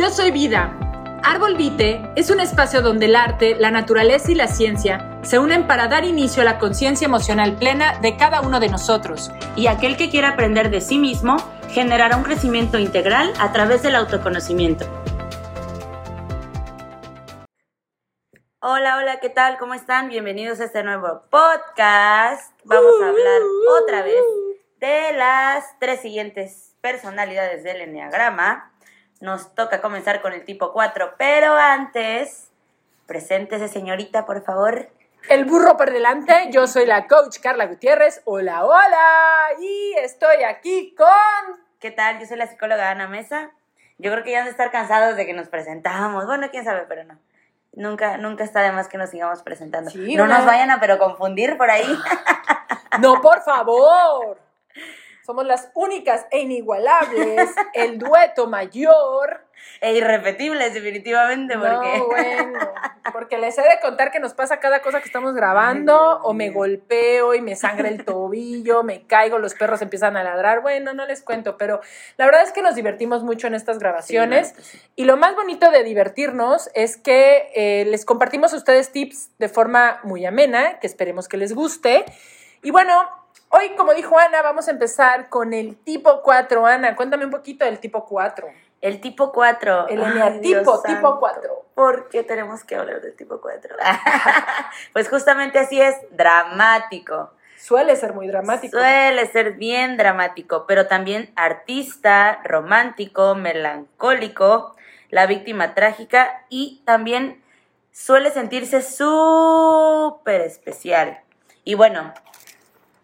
Yo soy Vida. Árbol Vite es un espacio donde el arte, la naturaleza y la ciencia se unen para dar inicio a la conciencia emocional plena de cada uno de nosotros. Y aquel que quiera aprender de sí mismo generará un crecimiento integral a través del autoconocimiento. Hola, hola, ¿qué tal? ¿Cómo están? Bienvenidos a este nuevo podcast. Vamos a hablar otra vez de las tres siguientes personalidades del Enneagrama nos toca comenzar con el tipo 4, pero antes, preséntese señorita, por favor. El burro por delante, yo soy la coach Carla Gutiérrez. Hola, hola. Y estoy aquí con... ¿Qué tal? Yo soy la psicóloga Ana Mesa. Yo creo que ya han de estar cansados de que nos presentamos. Bueno, quién sabe, pero no. Nunca, nunca está de más que nos sigamos presentando. no nos vayan a pero confundir por ahí. No, por favor. Somos las únicas e inigualables, el dueto mayor. E irrepetibles, definitivamente, porque... No, bueno, porque les he de contar que nos pasa cada cosa que estamos grabando, o me golpeo y me sangra el tobillo, me caigo, los perros empiezan a ladrar, bueno, no les cuento, pero la verdad es que nos divertimos mucho en estas grabaciones, y lo más bonito de divertirnos es que eh, les compartimos a ustedes tips de forma muy amena, que esperemos que les guste, y bueno, Hoy, como dijo Ana, vamos a empezar con el tipo 4. Ana, cuéntame un poquito del tipo 4. El tipo 4. El eneatipo, tipo 4. ¿Por qué tenemos que hablar del tipo 4? pues justamente así es, dramático. Suele ser muy dramático. Suele ser bien dramático, pero también artista, romántico, melancólico, la víctima trágica y también suele sentirse súper especial. Y bueno,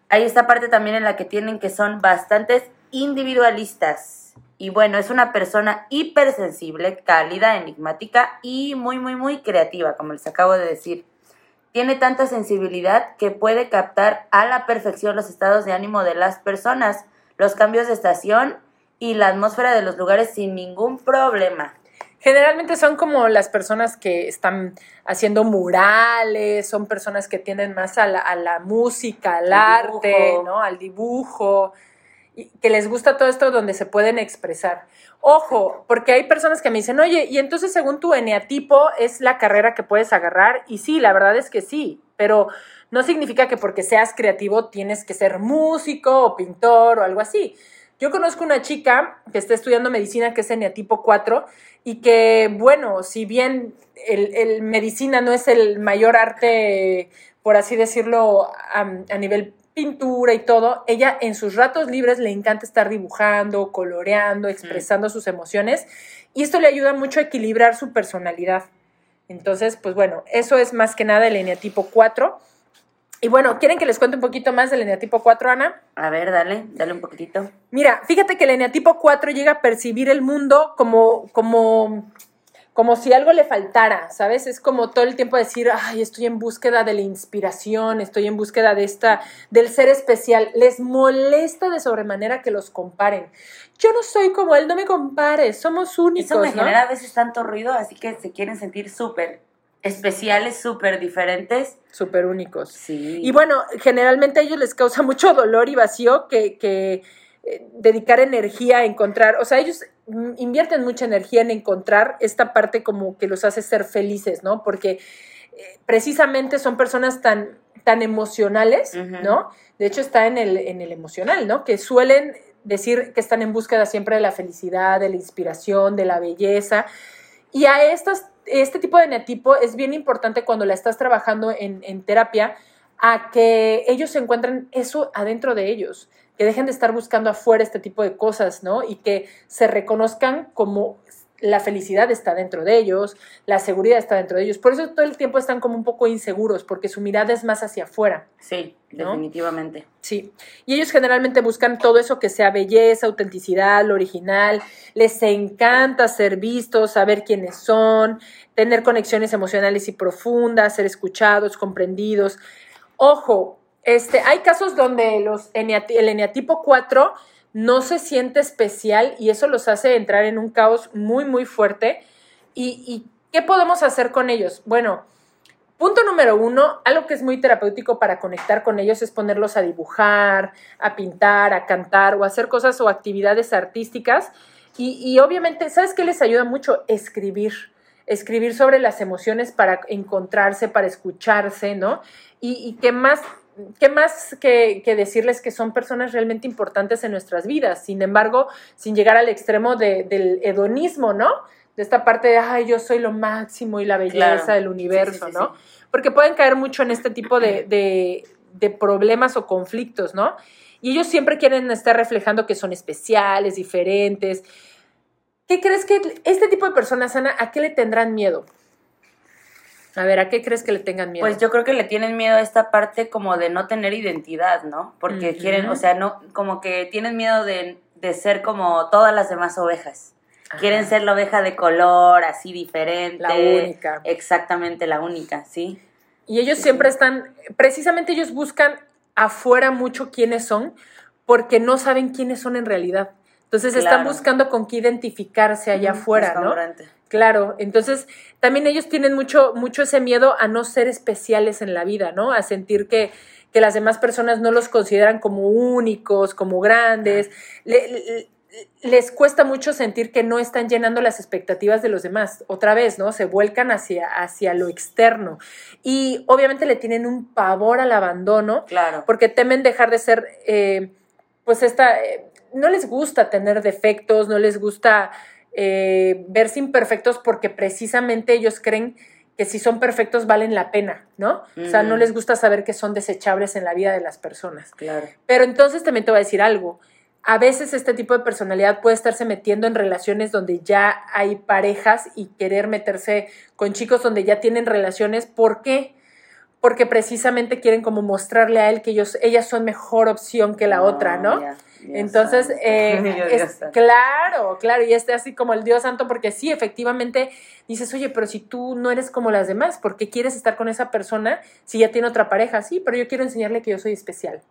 hay esta parte también en la que tienen que son bastantes individualistas. Y bueno, es una persona hipersensible, cálida, enigmática y muy, muy, muy creativa, como les acabo de decir. Tiene tanta sensibilidad que puede captar a la perfección los estados de ánimo de las personas, los cambios de estación y la atmósfera de los lugares sin ningún problema. Generalmente son como las personas que están haciendo murales, son personas que tienden más a la, música, al arte, ¿no? Al dibujo, y que les gusta todo esto donde se pueden expresar. Ojo, porque hay personas que me dicen, oye, y entonces según tu eneatipo es la carrera que puedes agarrar, y sí, la verdad es que sí, pero no significa que porque seas creativo tienes que ser músico o pintor o algo así. Yo conozco una chica que está estudiando medicina que es eneatipo 4 y que, bueno, si bien el, medicina no es el mayor arte, por así decirlo, a, nivel pintura y todo, ella en sus ratos libres le encanta estar dibujando, coloreando, expresando sus emociones y esto le ayuda mucho a equilibrar su personalidad. Entonces, pues bueno, eso es más que nada el eneatipo 4. Y bueno, ¿quieren que les cuente un poquito más del eneatipo 4, Ana? A ver, dale, dale un poquitito. Mira, fíjate que el eneatipo 4 llega a percibir el mundo como, como, como si algo le faltara, ¿sabes? Es como todo el tiempo decir, ay, estoy en búsqueda de la inspiración, estoy en búsqueda de esta, del ser especial. Les molesta de sobremanera que los comparen. Yo no soy como él, no me compares, somos únicos. Eso me genera a veces tanto ruido, así que se quieren sentir súper especiales, súper diferentes. Súper únicos. Sí. Y bueno, generalmente a ellos les causa mucho dolor y vacío que, que eh, dedicar energía a encontrar, o sea, ellos invierten mucha energía en encontrar esta parte como que los hace ser felices, ¿no? Porque eh, precisamente son personas tan, tan emocionales, ¿no? De hecho está en el, en el emocional, ¿no? Que suelen decir que están en búsqueda siempre de la felicidad, de la inspiración, de la belleza. Y a estas este tipo de neatipo es bien importante cuando la estás trabajando en, en terapia, a que ellos encuentren eso adentro de ellos, que dejen de estar buscando afuera este tipo de cosas, ¿no? Y que se reconozcan como la felicidad está dentro de ellos, la seguridad está dentro de ellos. Por eso todo el tiempo están como un poco inseguros, porque su mirada es más hacia afuera. Sí, definitivamente. Sí. Y ellos generalmente buscan todo eso que sea belleza, autenticidad, lo original. Les encanta ser vistos, saber quiénes son, tener conexiones emocionales y profundas, ser escuchados, comprendidos. Ojo, este, hay casos donde los el eneatipo 4 no se siente especial y eso los hace entrar en un caos muy, muy fuerte. ¿Y, qué podemos hacer con ellos? Bueno, punto número uno, algo que es muy terapéutico para conectar con ellos es ponerlos a dibujar, a pintar, a cantar o hacer cosas o actividades artísticas Y, y obviamente, ¿sabes qué les ayuda mucho? Escribir. Escribir sobre las emociones para encontrarse, para escucharse, ¿no? Y, y qué más ¿qué más que, que, decirles que son personas realmente importantes en nuestras vidas? Sin embargo, sin llegar al extremo de, del hedonismo, ¿no? De esta parte de, ay, yo soy lo máximo y la belleza claro. del universo, sí, sí, sí, ¿no? Porque pueden caer mucho en este tipo de, de, de problemas o conflictos, ¿no? Y ellos siempre quieren estar reflejando que son especiales, diferentes. ¿Qué crees que este tipo de personas, Ana, a qué le tendrán miedo? A ver, ¿a qué crees que le tengan miedo? Pues yo creo que le tienen miedo a esta parte como de no tener identidad, ¿no? Porque uh -huh. quieren, o sea, no, como que tienen miedo de, de ser como todas las demás ovejas. Ajá. Quieren ser la oveja de color, así diferente. La única. Exactamente, la única, sí. Y ellos sí, siempre están, precisamente ellos buscan afuera mucho quiénes son, porque no saben quiénes son en realidad. Entonces claro. están buscando con qué identificarse allá mm, afuera, ¿no? Claro, entonces también ellos tienen mucho, mucho ese miedo a no ser especiales en la vida, ¿no? A sentir que, que las demás personas no los consideran como únicos, como grandes. Le, le, les cuesta mucho sentir que no están llenando las expectativas de los demás. Otra vez, ¿no? Se vuelcan hacia, hacia lo externo. Y obviamente le tienen un pavor al abandono. Claro. Porque temen dejar de ser, eh, pues esta, eh, no les gusta tener defectos, no les gusta eh, verse imperfectos porque precisamente ellos creen que si son perfectos valen la pena, ¿no? Mm. O sea, no les gusta saber que son desechables en la vida de las personas. Claro. Pero entonces también te voy a decir algo. A veces este tipo de personalidad puede estarse metiendo en relaciones donde ya hay parejas y querer meterse con chicos donde ya tienen relaciones. ¿Por qué? Porque precisamente quieren como mostrarle a él que ellos, ellas son mejor opción que la no, otra, ¿no? Yeah. Entonces, eh, es, claro, claro, y este así como el Dios Santo, porque sí, efectivamente dices, oye, pero si tú no eres como las demás, ¿por qué quieres estar con esa persona si ya tiene otra pareja? Sí, pero yo quiero enseñarle que yo soy especial,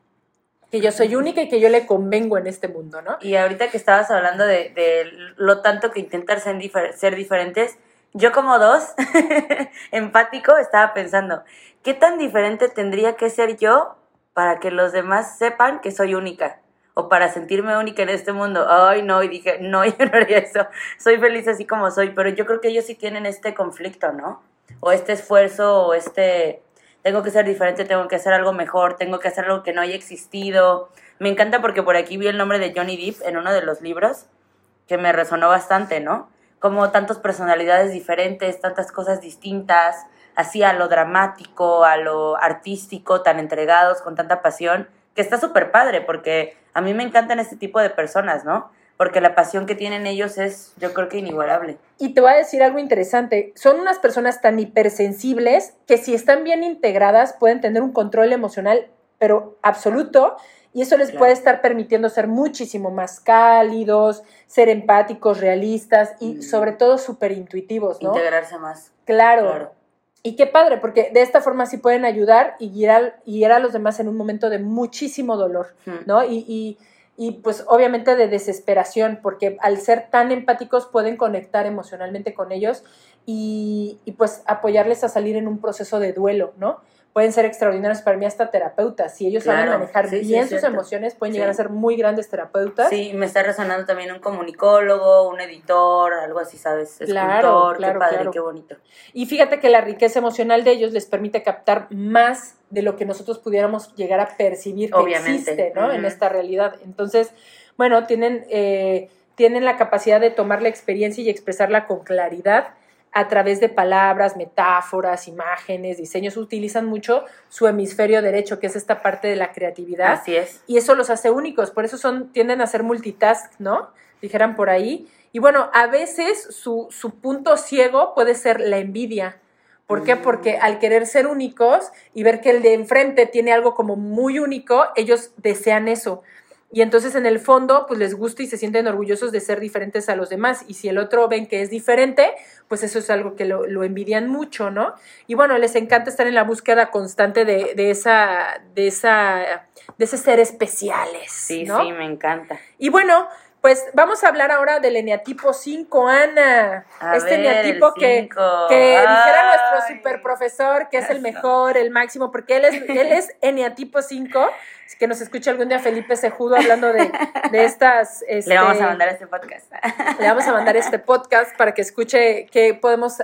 que yo soy única y que yo le convengo en este mundo, ¿no? Y ahorita que estabas hablando de, de lo tanto que intentar ser, difer ser diferentes, yo como dos, empático, estaba pensando, ¿qué tan diferente tendría que ser yo para que los demás sepan que soy única? O para sentirme única en este mundo. Ay, no, y dije, no, yo no haría eso. Soy feliz así como soy, pero yo creo que ellos sí tienen este conflicto, ¿no? O este esfuerzo, o este, tengo que ser diferente, tengo que hacer algo mejor, tengo que hacer algo que no haya existido. Me encanta porque por aquí vi el nombre de Johnny Depp en uno de los libros, que me resonó bastante, ¿no? Como tantas personalidades diferentes, tantas cosas distintas, así a lo dramático, a lo artístico, tan entregados, con tanta pasión que está súper padre, porque a mí me encantan este tipo de personas, ¿no? Porque la pasión que tienen ellos es, yo creo que inigualable. Y te voy a decir algo interesante, son unas personas tan hipersensibles que si están bien integradas pueden tener un control emocional, pero absoluto, y eso les claro. puede estar permitiendo ser muchísimo más cálidos, ser empáticos, realistas y mm. sobre todo súper intuitivos, ¿no? Integrarse más. Claro. claro. Y qué padre, porque de esta forma sí pueden ayudar y guiar, y guiar a los demás en un momento de muchísimo dolor. ¿no? Y, y, y, pues obviamente de desesperación, porque al ser tan empáticos pueden conectar emocionalmente con ellos y, y pues apoyarles a salir en un proceso de duelo, ¿no? Pueden ser extraordinarios para mí hasta terapeutas. Si ellos claro, saben manejar sí, bien sí, sus cierto. emociones, pueden llegar a ser muy grandes terapeutas. Sí, me está resonando también un comunicólogo, un editor, algo así, ¿sabes? Escultor, claro, claro, qué padre, claro. qué bonito. Y fíjate que la riqueza emocional de ellos les permite captar más de lo que nosotros pudiéramos llegar a percibir que Obviamente. existe, ¿no? Uh -huh. En esta realidad. Entonces, bueno, tienen, eh, tienen la capacidad de tomar la experiencia y expresarla con claridad a través de palabras, metáforas, imágenes, diseños, utilizan mucho su hemisferio derecho, que es esta parte de la creatividad. Así es. Y eso los hace únicos, por eso son, tienden a ser multitask, ¿no? Dijeran por ahí. Y bueno, a veces su, su punto ciego puede ser la envidia. ¿Por qué? Porque al querer ser únicos y ver que el de enfrente tiene algo como muy único, ellos desean eso. Y entonces en el fondo, pues les gusta y se sienten orgullosos de ser diferentes a los demás. Y si el otro ven que es diferente, pues eso es algo que lo, lo envidian mucho, ¿no? Y bueno, les encanta estar en la búsqueda constante de, de, esa, de, esa, de ese ser especiales. Sí, ¿no? sí, me encanta. Y bueno, Pues vamos a hablar ahora del eneatipo 5, Ana. A este ver, eneatipo que, dijera nuestro super profesor que es el mejor, el máximo, porque él es, él es eneatipo 5. Que nos escuche algún día Felipe Sejudo hablando de, de estas. Le vamos este, a mandar este podcast. le vamos a mandar este podcast para que escuche qué podemos,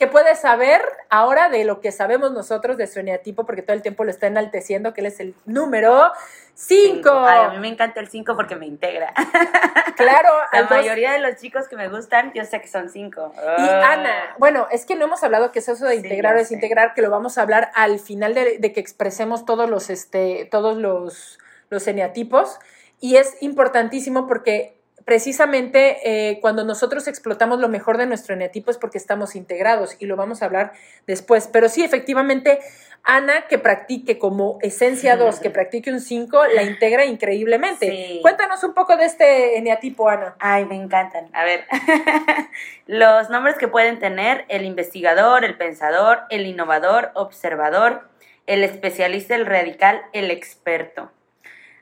qué puede saber ahora de lo que sabemos nosotros de su eneatipo, porque todo el tiempo lo está enalteciendo, que él es el número 5. Ay, a mí me encanta el 5 porque me integra. Claro, La dos- mayoría de los chicos que me gustan, yo sé que son 5. Y Ana, bueno, es que no hemos hablado qué es eso de Sí, integrar o desintegrar, que lo vamos a hablar al final de, de que expresemos todos los, este, todos los, los eneatipos. Y es importantísimo porque precisamente eh, cuando nosotros explotamos lo mejor de nuestro eneatipo es porque estamos integrados y lo vamos a hablar después. Pero sí, efectivamente, Ana, que practique como esencia 2, que practique un 5, la integra increíblemente. Sí. Cuéntanos un poco de este eneatipo, Ana. Ay, me encantan. A ver, los nombres que pueden tener el investigador, el pensador, el innovador, observador, el especialista, el radical, el experto.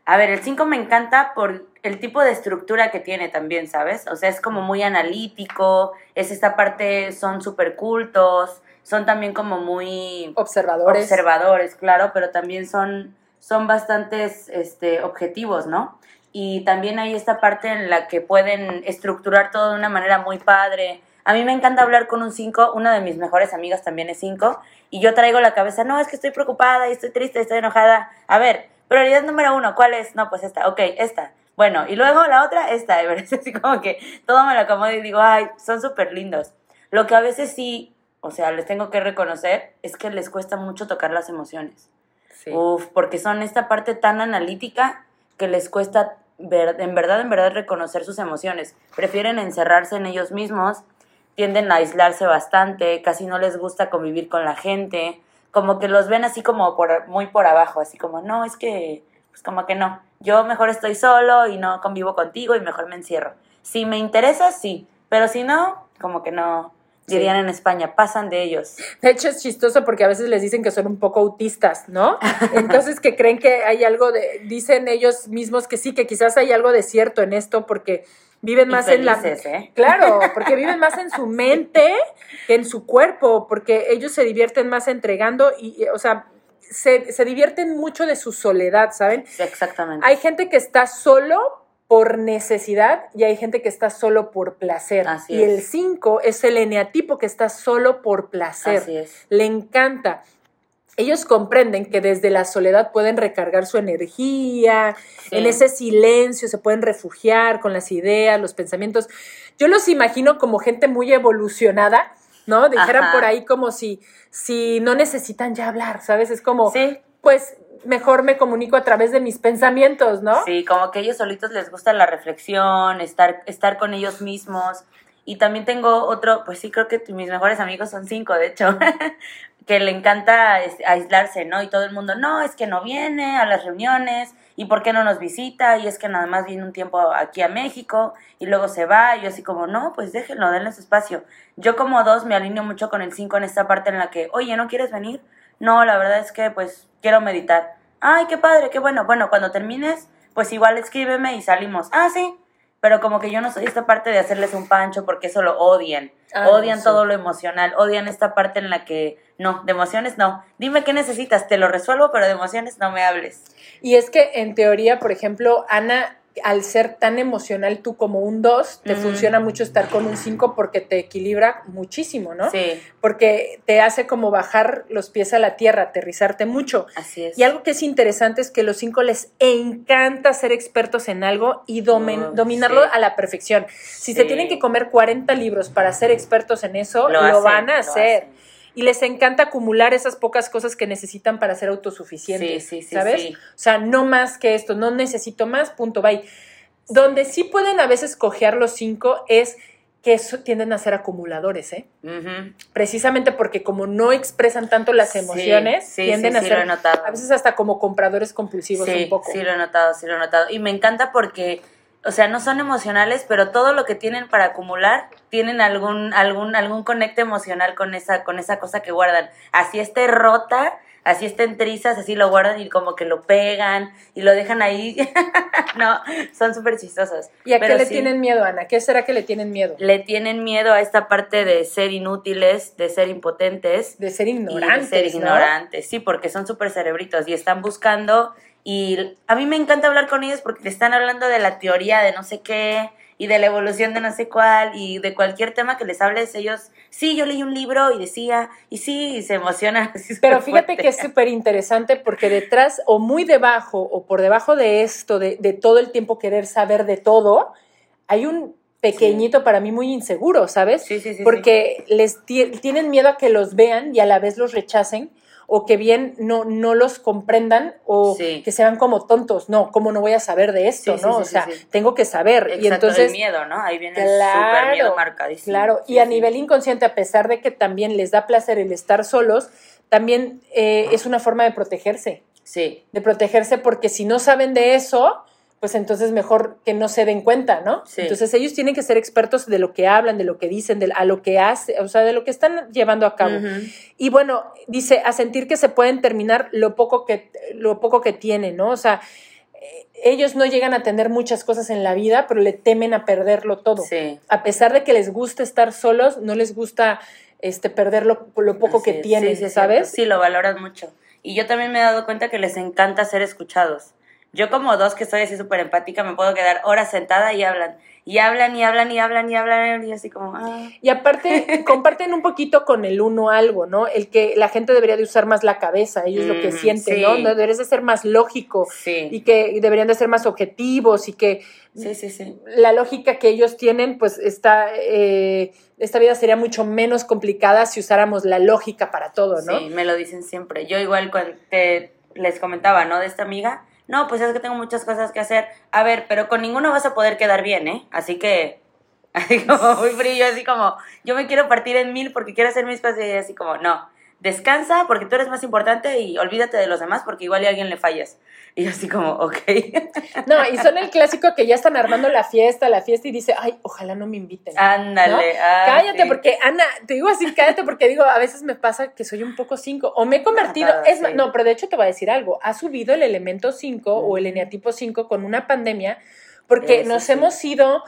A ver, el 5 me encanta por el tipo de estructura que tiene también, ¿sabes? O sea, es como muy analítico, es esta parte, son súper cultos, son también como muy Observadores. observadores, claro, pero también son, son bastantes este, objetivos, ¿no? Y también hay esta parte en la que pueden estructurar todo de una manera muy padre. A mí me encanta hablar con un 5, una de mis mejores amigas también es 5, y yo traigo la cabeza, no, es que estoy preocupada y estoy triste, estoy enojada. A ver, prioridad número uno, ¿cuál es? No, pues esta, ok, esta. Bueno, y luego la otra, esta, es así como que todo me lo acomodo y digo, ay, son súper lindos. Lo que a veces sí, o sea, les tengo que reconocer, es que les cuesta mucho tocar las emociones. Sí. Uf, porque son esta parte tan analítica que les cuesta ver, en verdad, en verdad reconocer sus emociones. Prefieren encerrarse en ellos mismos, tienden a aislarse bastante, casi no les gusta convivir con la gente, como que los ven así como por, muy por abajo, así como, no, es que, pues como que no, yo mejor estoy solo y no convivo contigo y mejor me encierro. Si me interesa, sí, pero si no, como que no. Dirían en España, pasan de ellos. De hecho, es chistoso porque a veces les dicen que son un poco autistas, ¿no? Entonces, que creen que hay algo de. Dicen ellos mismos que sí, que quizás hay algo de cierto en esto porque viven más en la. ¿eh? Claro, porque viven más en su mente que en su cuerpo, porque ellos se divierten más entregando y, o sea, se, se divierten mucho de su soledad, ¿saben? Exactamente. Hay gente que está solo por necesidad y hay gente que está solo por placer. Así y es. el 5 es el eneatipo que está solo por placer. Así es. Le encanta. Ellos comprenden que desde la soledad pueden recargar su energía, Sí. en ese silencio se pueden refugiar con las ideas, los pensamientos. Yo los imagino como gente muy evolucionada, ¿no? Dijeran Ajá. por ahí como si, si no necesitan ya hablar, ¿sabes? Es como, Sí, pues mejor me comunico a través de mis pensamientos, ¿no? sí, como que ellos solitos les gusta la reflexión, estar, estar con ellos mismos. Y también tengo otro, pues sí, creo que mis mejores amigos son cinco, de hecho, que le encanta aislarse, ¿no? Y todo el mundo, no, es que no viene a las reuniones, y por qué no nos visita, y es que nada más viene un tiempo aquí a México, y luego se va, y yo así como, no, pues déjenlo, denle su espacio. Yo como dos me alineo mucho con el cinco en esta parte en la que, oye, ¿no quieres venir? No, la verdad es que pues quiero meditar. Ay, qué padre, qué bueno. Bueno, cuando termines, pues igual escríbeme y salimos. Ah, sí. Pero como que yo no soy esta parte de hacerles un pancho porque eso lo odian. Ah, odian sí. todo lo emocional, odian esta parte en la que no, de emociones no. Dime qué necesitas, te lo resuelvo, pero de emociones no me hables. Y es que en teoría, por ejemplo, Ana, al ser tan emocional tú como un 2, te Ujú. funciona mucho estar con un 5 porque te equilibra muchísimo, ¿no? Sí, Porque te hace como bajar los pies a la tierra, aterrizarte mucho. así es. Y algo que es interesante es que los 5 les encanta ser expertos en algo y domen- Oh, dominarlo sí. a la perfección. Si se tienen que comer 40 libros para ser expertos en eso, lo, hacen, van a lo hacer. hacen. Y les encanta acumular esas pocas cosas que necesitan para ser autosuficientes. Sí, sí, sí, ¿Sabes? O sea, no más que esto, no necesito más, punto, bye. Donde sí pueden a veces cojear los cinco es que eso tienden a ser acumuladores, ¿eh? Precisamente porque como no expresan tanto las emociones, sí, tienden sí, a sí, lo he ser notado. a veces hasta como compradores compulsivos un poco. Sí, lo he notado, sí lo he notado. Y me encanta porque, o sea, no son emocionales, pero todo lo que tienen para acumular, tienen algún, algún, algún conecte emocional con esa, con esa cosa que guardan. Así esté rota, así estén trizas, así lo guardan y como que lo pegan y lo dejan ahí. no, son súper chistosos. ¿Y a qué le tienen miedo, Ana? ¿Qué será que le tienen miedo? Le tienen miedo a esta parte de ser inútiles, de ser impotentes. De ser ignorantes. de ser ignorantes, sí, porque son súper cerebritos y están buscando. Y a mí me encanta hablar con ellos porque te están hablando de la teoría de no sé qué y de la evolución de no sé cuál y de cualquier tema que les hables, ellos, sí, yo leí un libro y decía, y sí, y se emocionan. Pero fíjate que es súper interesante porque detrás o muy debajo o por debajo de esto, de, de, todo el tiempo querer saber de todo, hay un pequeñito para mí muy inseguro, ¿sabes? Sí, sí, sí. Porque les tienen miedo a que los vean y a la vez los rechacen o que bien no, no los comprendan o que sean como tontos. No, ¿cómo no voy a saber de esto, no? o sea, tengo que saber. y entonces, el miedo, ¿no? Ahí viene claro, el súper miedo marcadísimo. Claro, y a nivel inconsciente, a pesar de que también les da placer el estar solos, también eh, es una forma de protegerse. Sí. De protegerse porque si no saben de eso, pues entonces mejor que no se den cuenta, ¿no? Entonces ellos tienen que ser expertos de lo que hablan, de lo que dicen, de a lo que hacen, o sea, de lo que están llevando a cabo. Y bueno, dice, a sentir que se pueden terminar lo poco que, lo poco que tienen, ¿no? O sea, eh, ellos no llegan a tener muchas cosas en la vida, pero le temen a perderlo todo. A pesar de que les gusta estar solos, no les gusta este, perder lo, poco que tienen, ¿sabes? Sí, lo valoran mucho. Y yo también me he dado cuenta que les encanta ser escuchados. Yo como dos que soy así súper empática me puedo quedar horas sentada y hablan. Y hablan y hablan y hablan y hablan y así como... Ah. Y aparte comparten un poquito con el uno algo, ¿no? El que la gente debería de usar más la cabeza, ellos lo que mm, sienten, ¿no? Deberías de ser más lógico y que deberían de ser más objetivos y que sí, sí, sí. la lógica que ellos tienen, pues está... Eh, esta vida sería mucho menos complicada si usáramos la lógica para todo, ¿no? Sí, me lo dicen siempre. Yo igual cuando te les comentaba, ¿no? De esta amiga no, pues es que tengo muchas cosas que hacer. A ver, pero con ninguno vas a poder quedar bien, ¿eh? Así que, así como muy frío, así como, yo me quiero partir en mil porque quiero hacer mis cosas y así como, no, descansa porque tú eres más importante y olvídate de los demás porque igual a alguien le fallas. Y yo así como, ok. No, y son el clásico que ya están armando la fiesta, la fiesta y dice, ay, ojalá no me inviten. Ándale. Ah, cállate porque, Ana, te digo así, cállate porque digo, a veces me pasa que soy un poco cinco o me he convertido, es no, pero de hecho te voy a decir algo, ha subido el elemento 5 o el eneatipo 5 con una pandemia porque nos hemos ido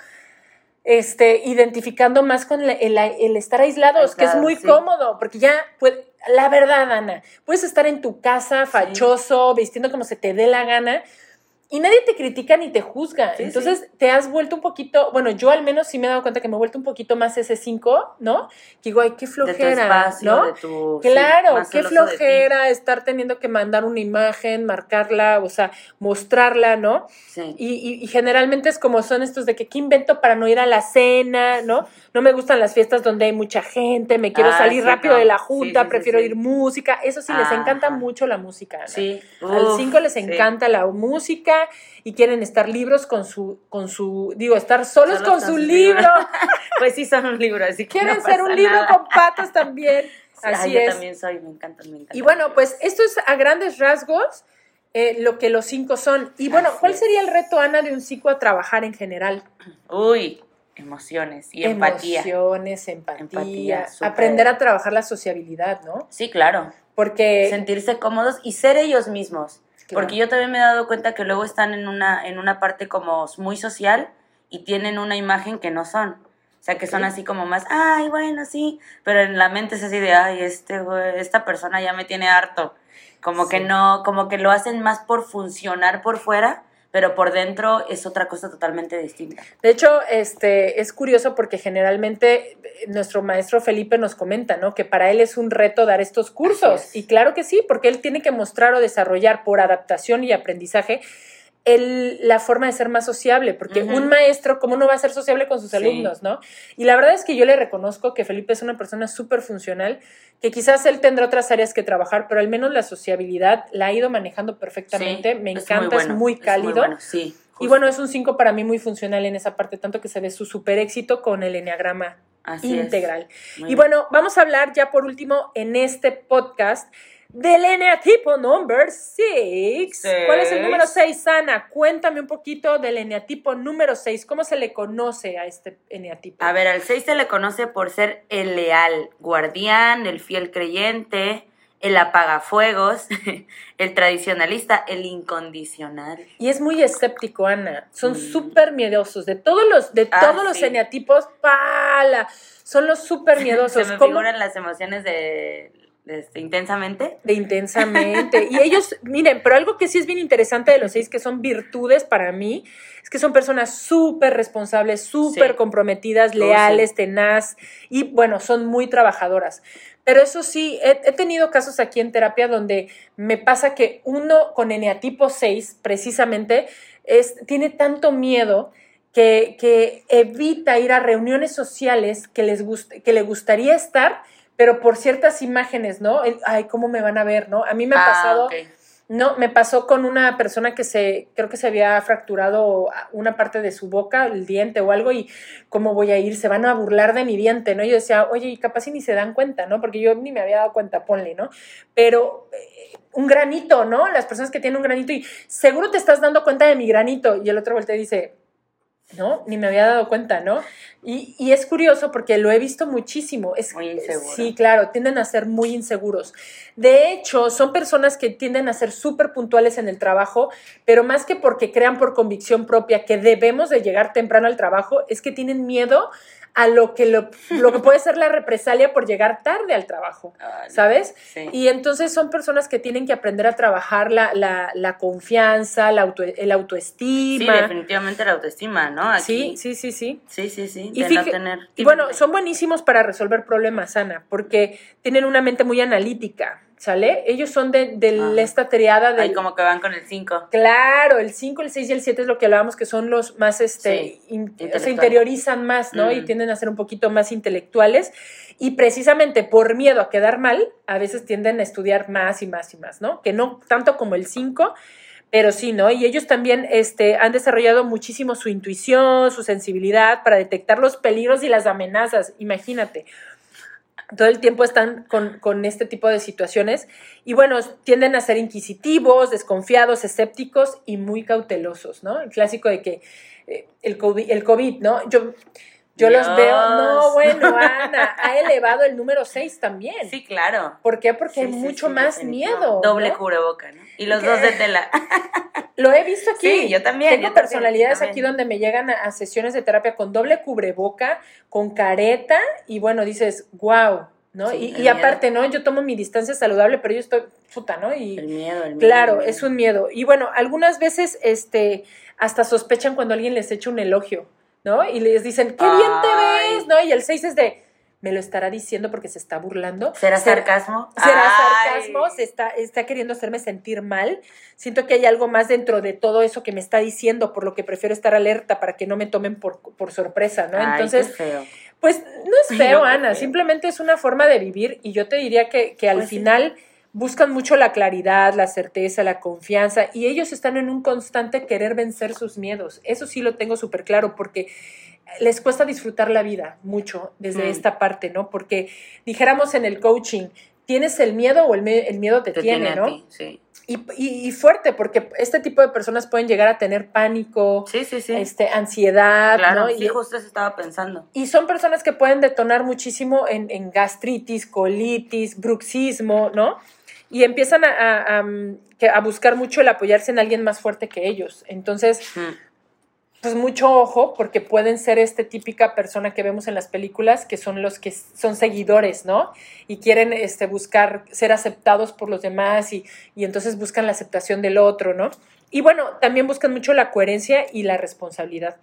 este, identificando más con el, estar aislados, que es muy cómodo, porque ya, pues, la verdad, Ana, puedes estar en tu casa fachoso, vistiendo como se te dé la gana, y nadie te critica ni te juzga. Entonces te has vuelto un poquito, bueno, yo al menos sí me he dado cuenta que me he vuelto un poquito más ese 5, ¿no? Que digo, ay, qué flojera, ¿no? claro, qué flojera estar teniendo que mandar una imagen, marcarla, o sea, mostrarla, ¿no? Sí. Y, y, generalmente es como son estos de que qué invento para no ir a la cena, ¿no? No me gustan las fiestas donde hay mucha gente, me quiero salir rápido de la junta, prefiero ir música. Eso sí, les encanta mucho la música. Sí. Al 5 les encanta la música y quieren estar libros con su, con su, digo, estar solos, con, su, libro. pues sí, son un libro, así que Quieren ser un libro con patas también. Así es. Yo también soy, me encanta, me encanta. Y bueno, pues esto es a grandes rasgos eh, lo que los cinco son. Y bueno, ¿cuál sería el reto, Ana, de un psico a trabajar en general? Uy, emociones y empatía. Emociones, empatía. aprender a trabajar la sociabilidad, ¿no? Sí, claro. Porque... Sentirse cómodos y ser ellos mismos. Porque yo también me he dado cuenta que luego están en una, en una parte como muy social y tienen una imagen que no son. O sea, que son así como más, ay, bueno, sí, pero en la mente es así de, ay, este, esta persona ya me tiene harto. Como que no, como que lo hacen más por funcionar por fuera pero por dentro es otra cosa totalmente distinta. De hecho, este es curioso porque generalmente nuestro maestro Felipe nos comenta, ¿no? Que para él es un reto dar estos cursos. Y claro que sí, porque él tiene que mostrar o desarrollar por adaptación y aprendizaje el, la forma de ser más sociable, porque un maestro, ¿cómo no va a ser sociable con sus alumnos, no? Y la verdad es que yo le reconozco que Felipe es una persona súper funcional, que quizás él tendrá otras áreas que trabajar, pero al menos la sociabilidad la ha ido manejando perfectamente, me encanta, es muy, cálido. sí, y bueno, es un 5 para mí muy funcional en esa parte, tanto que se ve su super éxito con el enneagrama integral. Y bueno, vamos a hablar ya por último en este podcast del eneatipo number 6. ¿Cuál es el número 6, Ana? Cuéntame un poquito del eneatipo número 6. ¿Cómo se le conoce a este eneatipo? A ver, al 6 se le conoce por ser el leal guardián, el fiel creyente, el apagafuegos, el tradicionalista, el incondicional. Y es muy escéptico, Ana. Son mm. súper miedosos. De todos los, de ah, todos los eneatipos, ¡pala! Son los súper miedosos. Se me figuran las emociones de este, intensamente. De intensamente. y ellos, miren, pero algo que sí es bien interesante de los seis, que son virtudes para mí, es que son personas súper responsables, súper comprometidas, oh, leales, tenaz, y bueno, son muy trabajadoras. Pero eso sí, he, tenido casos aquí en terapia donde me pasa que uno con eneatipo 6, precisamente, es, tiene tanto miedo que, que evita ir a reuniones sociales que, les guste, que le gustaría estar, pero por ciertas imágenes, ¿no? Ay, ¿cómo me van a ver, no? A mí me ha ah, pasado... No, me pasó con una persona que se, creo que se había fracturado una parte de su boca, el diente o algo, y cómo voy a ir, se van a burlar de mi diente, ¿no? Yo decía, oye, y capaz si ni se dan cuenta, ¿no? Porque yo ni me había dado cuenta, ponle, ¿no? Pero eh, un granito, ¿no? Las personas que tienen un granito y seguro te estás dando cuenta de mi granito. Y el otro voltea y dice, ¿no? Ni me había dado cuenta, ¿no? Y, y, es curioso porque lo he visto muchísimo. Es, muy inseguro. Sí, claro, tienden a ser muy inseguros. De hecho, son personas que tienden a ser súper puntuales en el trabajo, pero más que porque crean por convicción propia que debemos de llegar temprano al trabajo, es que tienen miedo a lo que, lo, lo, que puede ser la represalia por llegar tarde al trabajo, ¿sabes? Y entonces son personas que tienen que aprender a trabajar la, la, la confianza, la auto, el autoestima. Sí, definitivamente la autoestima, ¿no? sí, sí, sí, sí. Sí, sí, sí. Y, tener... y bueno, son buenísimos para resolver problemas, Ana, porque tienen una mente muy analítica. ¿Sale? Ellos son de, esta triada de... Ahí como que van con el 5. Claro, el 5, el 6 y el 7 es lo que hablábamos que son los más, este, se interiorizan más, ¿no? Y tienden a ser un poquito más intelectuales. Y precisamente por miedo a quedar mal, a veces tienden a estudiar más y más y más, ¿no? Que no tanto como el 5, pero sí, ¿no? Y ellos también este, han desarrollado muchísimo su intuición, su sensibilidad para detectar los peligros y las amenazas, imagínate todo el tiempo están con, este tipo de situaciones y bueno, tienden a ser inquisitivos, desconfiados, escépticos y muy cautelosos, ¿no? El clásico de que eh, el, COVID, el COVID, ¿no? Yo, yo los veo, no, bueno, Ana, ha elevado el número 6 también. Sí, claro. ¿Por qué? Porque hay mucho más miedo. Doble ¿no? cubreboca, ¿no? Y los dos de tela. Lo he visto aquí. Sí, yo también. Tengo personalidades aquí donde me llegan a, sesiones de terapia con doble cubreboca, con careta, y bueno, dices, wow, ¿no? y, aparte, ¿no? Yo tomo mi distancia saludable, pero yo estoy puta, ¿no? Y, el miedo, el miedo. Claro, es un miedo. Y bueno, algunas veces, este, hasta sospechan cuando alguien les echa un elogio. ¿No? Y les dicen, qué bien te ves, ¿no? Y el 6 es de, me lo estará diciendo porque se está burlando. ¿Será sarcasmo? ¿Será sarcasmo? ¿Se está, está queriendo hacerme sentir mal? Siento que hay algo más dentro de todo eso que me está diciendo, por lo que prefiero estar alerta para que no me tomen por, por sorpresa, ¿no? Entonces, pues no es feo, Ana, simplemente es una forma de vivir y yo te diría que, que al pues final buscan mucho la claridad, la certeza, la confianza y ellos están en un constante querer vencer sus miedos. Eso sí lo tengo súper claro porque les cuesta disfrutar la vida mucho desde mm. esta parte, ¿no? Porque dijéramos en el coaching, tienes el miedo o el, miedo te, tiene, ¿no? sí. Y, fuerte, porque este tipo de personas pueden llegar a tener pánico, sí, sí, sí. Este, ansiedad, claro, ¿no? Sí, justo eso estaba pensando. Y son personas que pueden detonar muchísimo en, en gastritis, colitis, bruxismo, ¿no? Y empiezan a, a, buscar mucho el apoyarse en alguien más fuerte que ellos. Entonces, pues mucho ojo, porque pueden ser esta típica persona que vemos en las películas, que son los que son seguidores, ¿no? Y quieren este, buscar ser aceptados por los demás y, y entonces buscan la aceptación del otro, ¿no? Y bueno, también buscan mucho la coherencia y la responsabilidad.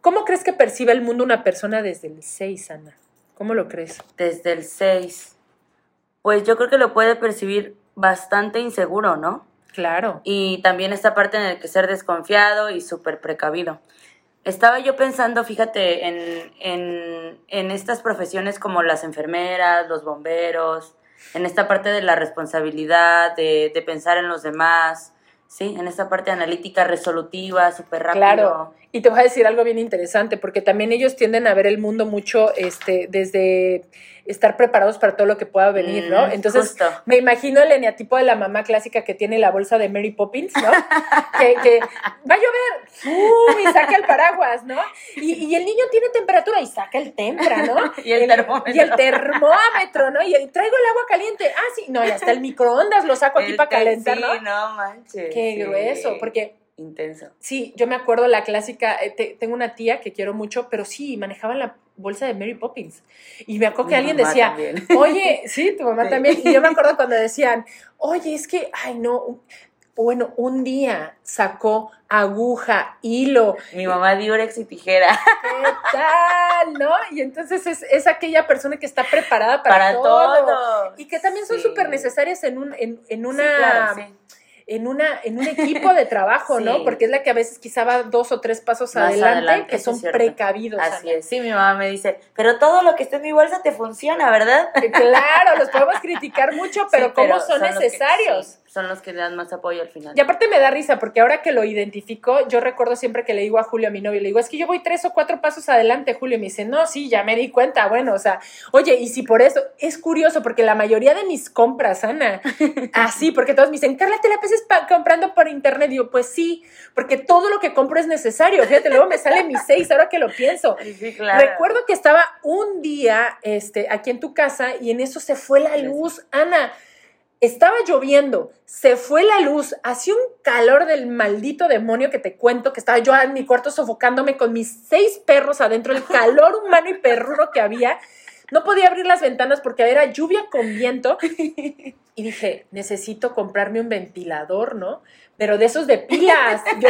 ¿Cómo crees que percibe el mundo una persona desde el 6, Ana? ¿Cómo lo crees? Desde el 6 pues yo creo que lo puede percibir bastante inseguro, ¿no? Claro. Y también esta parte en el que ser desconfiado y súper precavido. Estaba yo pensando, fíjate, en, en, en estas profesiones como las enfermeras, los bomberos, en esta parte de la responsabilidad, de, de pensar en los demás, Sí, en esta parte analítica resolutiva, súper rápido. Claro, y te voy a decir algo bien interesante, porque también ellos tienden a ver el mundo mucho este, desde estar preparados para todo lo que pueda venir, ¿no? Mm, Entonces, justo. me imagino el eneatipo de la mamá clásica que tiene la bolsa de Mary Poppins, ¿no? que, que va a llover, ¡fum! y saca el paraguas, ¿no? Y, y el niño tiene temperatura y saca el tempra, ¿no? Y el termómetro. Y el termómetro, ¿no? Y el- traigo el agua caliente. Ah, sí, no, y hasta el microondas lo saco aquí El para calentar, sí, ¿no? no manches. Qué sí. grueso, porque Intenso. Sí, yo me acuerdo la clásica, eh, te- tengo una tía que quiero mucho, pero sí, manejaba la bolsa de Mary Poppins. Y me acuerdo que alguien decía, también. oye, sí, tu mamá Sí. también. Y yo me acuerdo cuando decían, oye, es que, ay, no, bueno, un día sacó aguja, hilo, Mi mamá Diurex y tijera. ¿qué tal? ¿No? Y entonces es, es aquella persona que está preparada para, Para todo. Y que también son Sí. súper necesarias en, un, en, en una... Sí, claro, sí. En una en un equipo de trabajo, ¿no? Porque es la que a veces quizá va dos o tres pasos adelante, adelante, que son precavidos. Así Ana. es. Sí, mi mamá me dice, pero todo lo que está en mi bolsa te funciona, ¿verdad? Que Claro, los podemos criticar mucho, pero Sí, ¿cómo son, que- necesarios? Son los que le dan más apoyo al final. Y aparte me da risa, porque ahora que lo identifico, yo recuerdo siempre que le digo a Julio, a mi novio, le digo, es que yo voy tres o cuatro pasos adelante, Julio, y me dice, no, sí, ya me di cuenta, bueno, o sea, oye, y si por eso, es curioso, porque la mayoría de mis compras, Ana, así, porque todos me dicen, Carla, ¿te la pases pa- comprando por internet? Digo, pues sí, porque todo lo que compro es necesario, fíjate, luego me sale mis seis, ahora que lo pienso. Sí, claro. Recuerdo que estaba un día este, aquí en tu casa y en eso se fue la luz. Ana, estaba lloviendo, se fue la luz, hacía un calor del maldito demonio que te cuento, que estaba yo en mi cuarto sofocándome con mis seis perros adentro, el calor humano y perruno que había. No podía abrir las ventanas porque era lluvia con viento. Y dije, necesito comprarme un ventilador, ¿no? Pero de esos de pilas, yo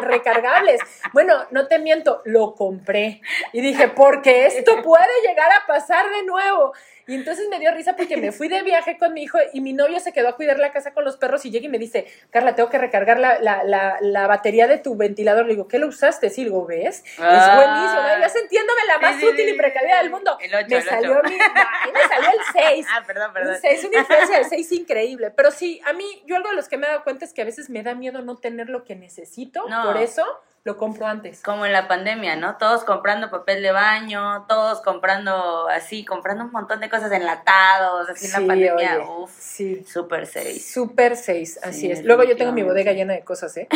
recargables. Bueno, no te miento, lo compré. Y dije, porque esto puede llegar a pasar de nuevo. Y entonces me dio risa porque me fui de viaje con mi hijo y mi novio se quedó a cuidar la casa con los perros y llega y me dice, Carla, tengo que recargar la, la, la, la batería de tu ventilador. Le digo, ¿qué lo usaste? Sí, digo, ¿ves? Es Ah. buenísimo. ¿no? Yo sintiéndome la más Sí, útil sí, y precavida sí. del mundo. El ocho, me el salió mi, ay, me salió el 6. Ah, perdón, perdón. Un 6, una influencia del 6 increíble. Pero sí, a mí, yo algo de los que me he dado cuenta es que a veces me da miedo no tener lo que necesito. No. Por eso lo compro antes. Como en la pandemia, ¿no? Todos comprando papel de baño, todos comprando así, comprando un montón de cosas enlatados, así en la pandemia. oye, Uf, Sí. super seis. Super 6, así Sí, es. Luego yo tengo mi bodega llena de cosas, ¿eh?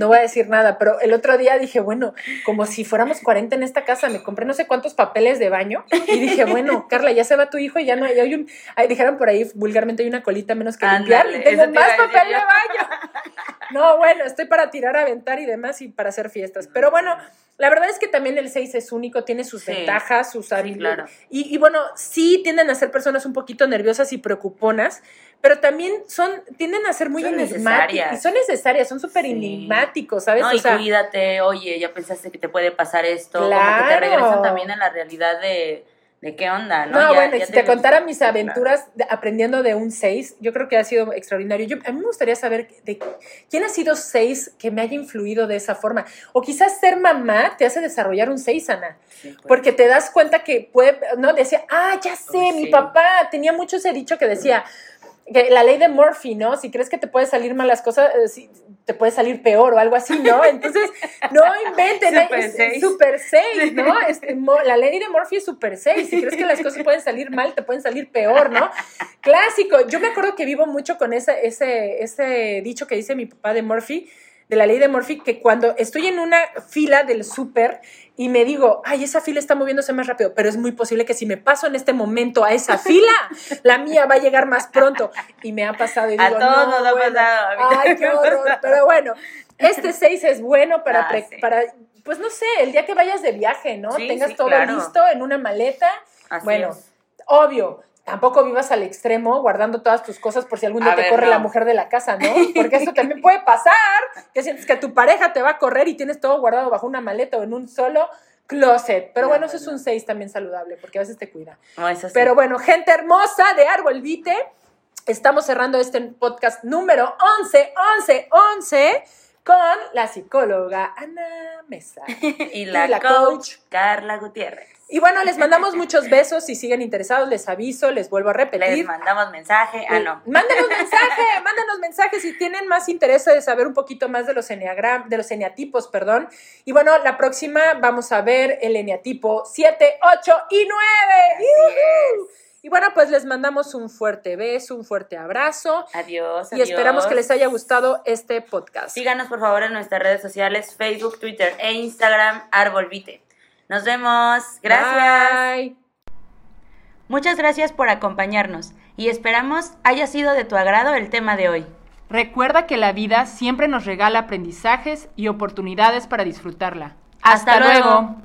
No voy a decir nada, pero el otro día dije, bueno, como si fuéramos 40 en esta casa, me compré no sé cuántos papeles de baño y dije, bueno, Carla, ya se va tu hijo y ya no hay, hay un, dijeron por ahí vulgarmente hay una colita menos que limpiar y tengo más papel de baño. No, bueno, estoy para tirar, aventar y demás y para hacer fiestas. Pero bueno, la verdad es que también el 6 es único, tiene sus Sí, ventajas, sus sí, habilidades. claro. Y, y bueno, sí tienden a ser personas un poquito nerviosas y preocuponas, pero también son, tienden a ser muy Son enigmáticos. Y son necesarias, son súper Sí. enigmáticos, ¿sabes? No, o y sea, cuídate, oye, ya pensaste que te puede pasar esto, como que te regresan también a la realidad de, de qué onda, ¿no? no, Ya- bueno, ya si te contara mis claro. aventuras de- aprendiendo de un 6, yo creo que ha sido extraordinario. Yo, a mí me gustaría saber de quién ha sido 6 que me haya influido de esa forma. O quizás ser mamá te hace desarrollar un 6, Ana. Sí, pues. Porque te das cuenta que puede, no, decía, ah, ya sé, mi papá tenía mucho ese dicho que decía, que la ley de Murphy, ¿no? Si crees que te puede salir mal las cosas, eh, te puede salir peor o algo así, ¿no? Entonces, no inventen, Super es- seis. super 6, ¿no? Este, mo- la ley de Murphy es super 6, si crees que las cosas pueden salir mal, te pueden salir peor, ¿no? Clásico, yo me acuerdo que vivo mucho con ese, ese, ese dicho que dice mi papá de Murphy, de la ley de Murphy, que cuando estoy en una fila del súper y me digo, ay, esa fila está moviéndose más rápido, pero es muy posible que si me paso en este momento a esa fila, la mía va a llegar más pronto. Y me ha pasado y A digo, todos no, nos ha pasado, a Ay, qué horror. Pero bueno, este 6 es bueno para, Ah, pre- sí. para, pues no sé, el día que vayas de viaje, ¿no? Sí, Tengas sí, todo claro. listo en una maleta. Así bueno, es. obvio, tampoco vivas al extremo guardando todas tus cosas por si algún día A te ver, corre no. la mujer de la casa, ¿no? Porque eso también puede pasar, que sientes que tu pareja te va a correr y tienes todo guardado bajo una maleta o en un solo closet. Pero No, bueno, eso es un 6 también saludable, porque a veces te cuida. No, eso sí. Pero bueno, gente hermosa de Árbol Vite, estamos cerrando este podcast número 11, 11, 11 con la psicóloga Ana Mesa y la, coach Carla Gutiérrez. Y bueno, les mandamos muchos besos. Si siguen interesados, les aviso, les vuelvo a repetir. Les mandamos mensaje. Ah, no. Mándenos mensaje, mándenos mensaje si tienen más interés de saber un poquito más de los eneagram, de los eneatipos, perdón. Y bueno, la próxima vamos a ver el eneatipo 7, 8 y 9. Y bueno, pues les mandamos un fuerte beso, un fuerte abrazo. Adiós. Y esperamos que les haya gustado este podcast. Síganos por favor en nuestras redes sociales, Facebook, Twitter e Instagram, Arbolvite. Nos vemos. Gracias. Muchas gracias por acompañarnos y esperamos haya sido de tu agrado el tema de hoy. Recuerda que la vida siempre nos regala aprendizajes y oportunidades para disfrutarla. Hasta, luego.